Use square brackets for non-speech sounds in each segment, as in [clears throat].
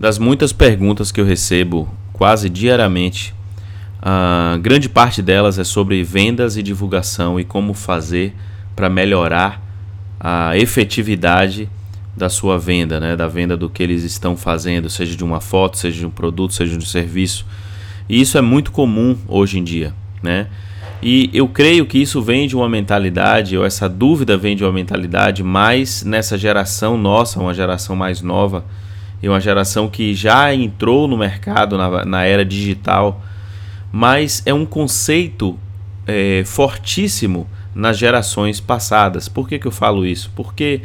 das muitas perguntas que eu recebo quase diariamente, a grande parte delas é sobre vendas e divulgação e como fazer para melhorar a efetividade da sua venda, né? da venda do que eles estão fazendo, seja de uma foto, seja de um produto, seja de um serviço. E isso é muito comum hoje em dia. Né? E eu creio que isso vem de uma mentalidade, ou essa dúvida vem de uma mentalidade mais nessa geração nossa, uma geração mais nova, e uma geração que já entrou no mercado na, na era digital, mas é um conceito é, fortíssimo nas gerações passadas. Por que, que eu falo isso? Porque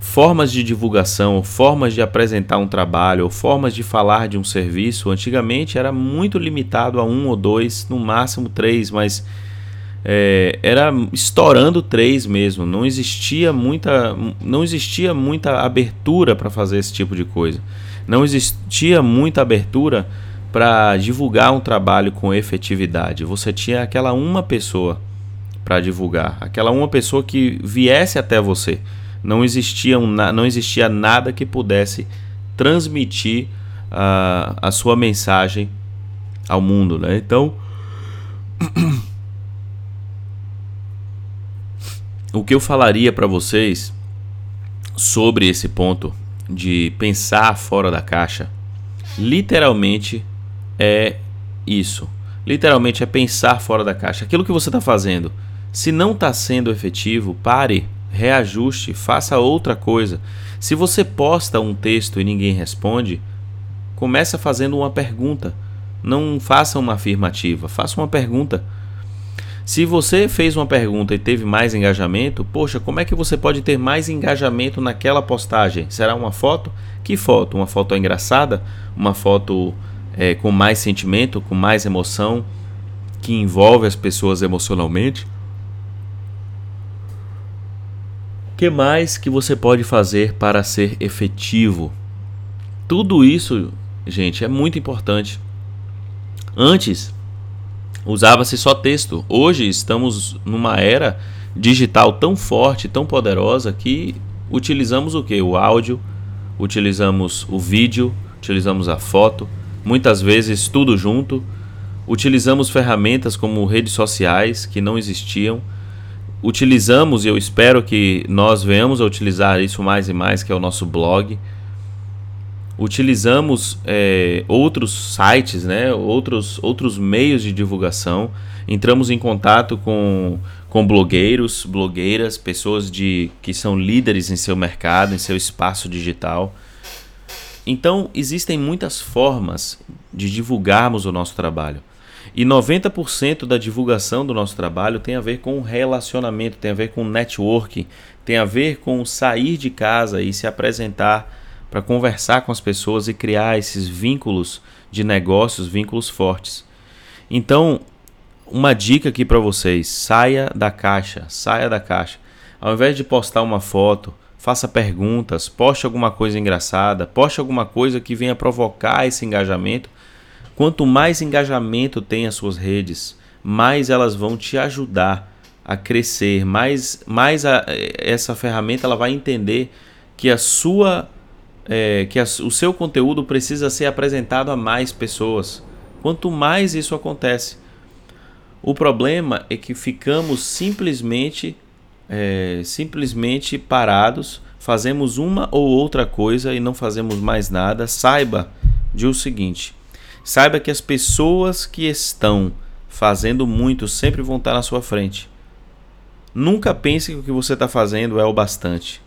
formas de divulgação, formas de apresentar um trabalho, formas de falar de um serviço, antigamente era muito limitado a um ou dois, no máximo três, mas é, era estourando três mesmo. Não existia muita, não existia muita abertura para fazer esse tipo de coisa. Não existia muita abertura para divulgar um trabalho com efetividade. Você tinha aquela uma pessoa para divulgar, aquela uma pessoa que viesse até você. Não existia, um, não existia nada que pudesse transmitir uh, a sua mensagem ao mundo, né? Então [clears throat] o que eu falaria para vocês sobre esse ponto de pensar fora da caixa, literalmente é isso. Literalmente é pensar fora da caixa. Aquilo que você está fazendo, se não está sendo efetivo, pare, reajuste, faça outra coisa. Se você posta um texto e ninguém responde, começa fazendo uma pergunta. Não faça uma afirmativa, faça uma pergunta. Se você fez uma pergunta e teve mais engajamento, poxa, como é que você pode ter mais engajamento naquela postagem? Será uma foto? Que foto? Uma foto engraçada? Uma foto é, com mais sentimento, com mais emoção, que envolve as pessoas emocionalmente? O que mais que você pode fazer para ser efetivo? Tudo isso, gente, é muito importante. Antes, usava-se só texto. Hoje estamos numa era digital tão forte, tão poderosa que utilizamos o que? O áudio, utilizamos o vídeo, utilizamos a foto, muitas vezes tudo junto. Utilizamos ferramentas como redes sociais que não existiam. Utilizamos, e eu espero que nós venhamos a utilizar isso mais e mais, que é o nosso blog utilizamos é, outros sites, né, outros, outros meios de divulgação, entramos em contato com, com blogueiros, blogueiras, pessoas de, que são líderes em seu mercado, em seu espaço digital. Então, existem muitas formas de divulgarmos o nosso trabalho. E 90% da divulgação do nosso trabalho tem a ver com relacionamento, tem a ver com networking, tem a ver com sair de casa e se apresentar para conversar com as pessoas e criar esses vínculos de negócios, vínculos fortes. Então, uma dica aqui para vocês: saia da caixa, saia da caixa. Ao invés de postar uma foto, faça perguntas, poste alguma coisa engraçada, poste alguma coisa que venha provocar esse engajamento. Quanto mais engajamento tem as suas redes, mais elas vão te ajudar a crescer, mais, mais a, essa ferramenta ela vai entender que a sua é, que o seu conteúdo precisa ser apresentado a mais pessoas. Quanto mais isso acontece, o problema é que ficamos simplesmente é, simplesmente parados, fazemos uma ou outra coisa e não fazemos mais nada. Saiba de o seguinte: saiba que as pessoas que estão fazendo muito sempre vão estar na sua frente. Nunca pense que o que você está fazendo é o bastante.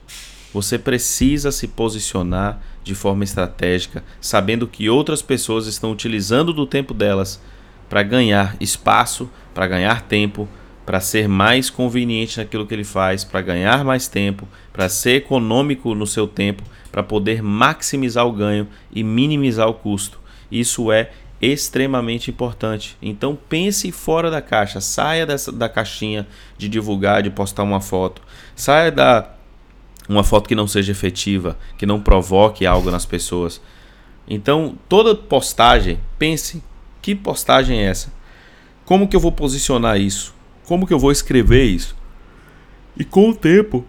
Você precisa se posicionar de forma estratégica, sabendo que outras pessoas estão utilizando do tempo delas para ganhar espaço, para ganhar tempo, para ser mais conveniente naquilo que ele faz, para ganhar mais tempo, para ser econômico no seu tempo, para poder maximizar o ganho e minimizar o custo. Isso é extremamente importante. Então pense fora da caixa, saia dessa, da caixinha de divulgar, de postar uma foto, saia da uma foto que não seja efetiva, que não provoque algo nas pessoas. Então, toda postagem, pense, que postagem é essa? Como que eu vou posicionar isso? Como que eu vou escrever isso? E com o tempo,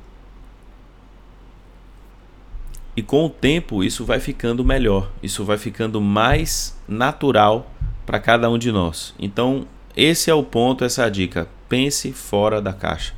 E com o tempo isso vai ficando melhor, isso vai ficando mais natural para cada um de nós. Então, esse é o ponto, essa é a dica. Pense fora da caixa.